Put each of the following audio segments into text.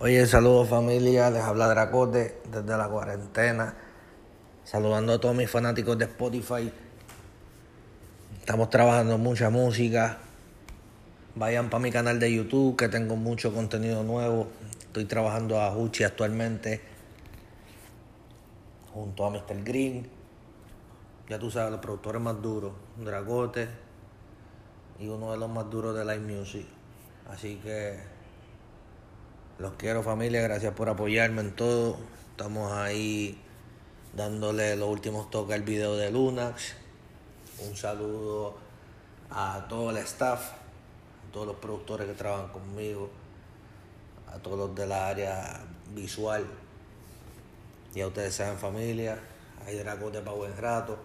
Oye, saludos familia, les habla Dracote desde la cuarentena. Saludando a todos mis fanáticos de Spotify. Estamos trabajando mucha música. Vayan para mi canal de YouTube que tengo mucho contenido nuevo. Estoy trabajando a Huchi actualmente. Junto a Mr. Green. Ya tú sabes, los productores más duros. Dragote. Y uno de los más duros de Live Music. Así que los quiero familia, gracias por apoyarme en todo. Estamos ahí dándole los últimos toques al video de Lunax. Un saludo a todo el staff, a todos los productores que trabajan conmigo, a todos los de la área visual. Ya ustedes saben familia, hay dragones para buen rato.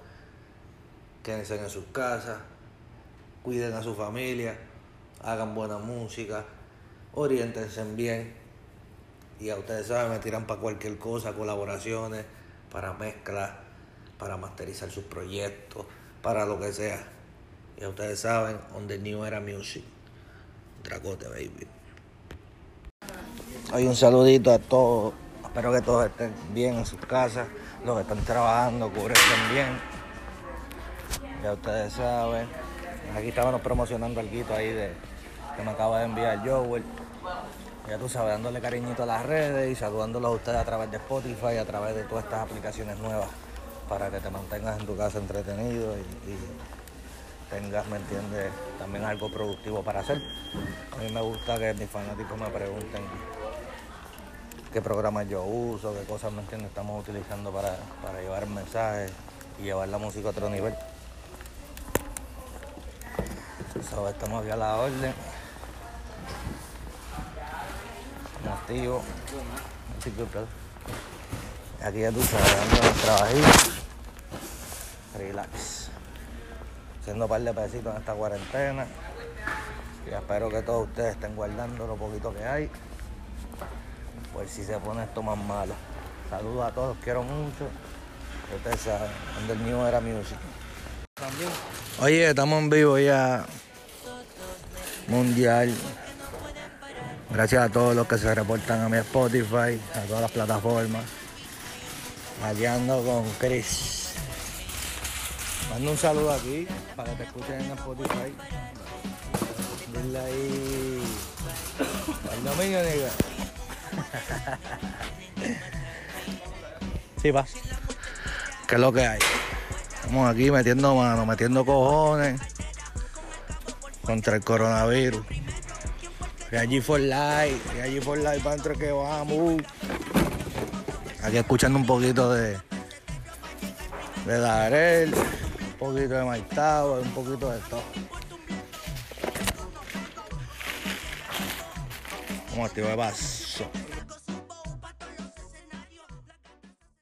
Quédense en sus casas, cuiden a su familia, hagan buena música, orientense bien. Y a ustedes saben, me tiran para cualquier cosa, colaboraciones, para mezclas, para masterizar sus proyectos, para lo que sea. Y a ustedes saben, on the new era music. Dracote, baby. Hay un saludito a todos. Espero que todos estén bien en sus casas. Los que están trabajando, cubren bien. Ya ustedes saben. Aquí estábamos promocionando algo ahí de que me acaba de enviar Joel. Ya tú sabes, dándole cariñito a las redes y saludándolos a ustedes a través de Spotify, a través de todas estas aplicaciones nuevas para que te mantengas en tu casa entretenido y, y tengas, ¿me entiendes?, también algo productivo para hacer. A mí me gusta que mis fanáticos me pregunten qué programas yo uso, qué cosas, ¿me entiendes?, estamos utilizando para, para llevar el mensaje y llevar la música a otro nivel. So, estamos aquí a la orden. Activos. Así que, Aquí ya tú sabes, dando el trabajito. Relax. Haciendo un par de pesitos en esta cuarentena. Y espero que todos ustedes estén guardando lo poquito que hay. Pues si se pone esto más malo. Saludos a todos, quiero mucho. Ustedes saben, donde el mío era music. Oye, estamos en vivo ya. Mundial. Gracias a todos los que se reportan a mi Spotify, a todas las plataformas. Aquí ando con Chris. Mando un saludo aquí para que te escuchen en Spotify. Dile ahí. El dominio, nigga. Sí, va. ¿Qué es lo que hay? Estamos aquí metiendo mano, metiendo cojones contra el coronavirus. Allí for life, allí for life, para entre que vamos. Aquí escuchando un poquito de de Darel, un poquito de Maitao, un poquito de todo. Vamos a activar paso.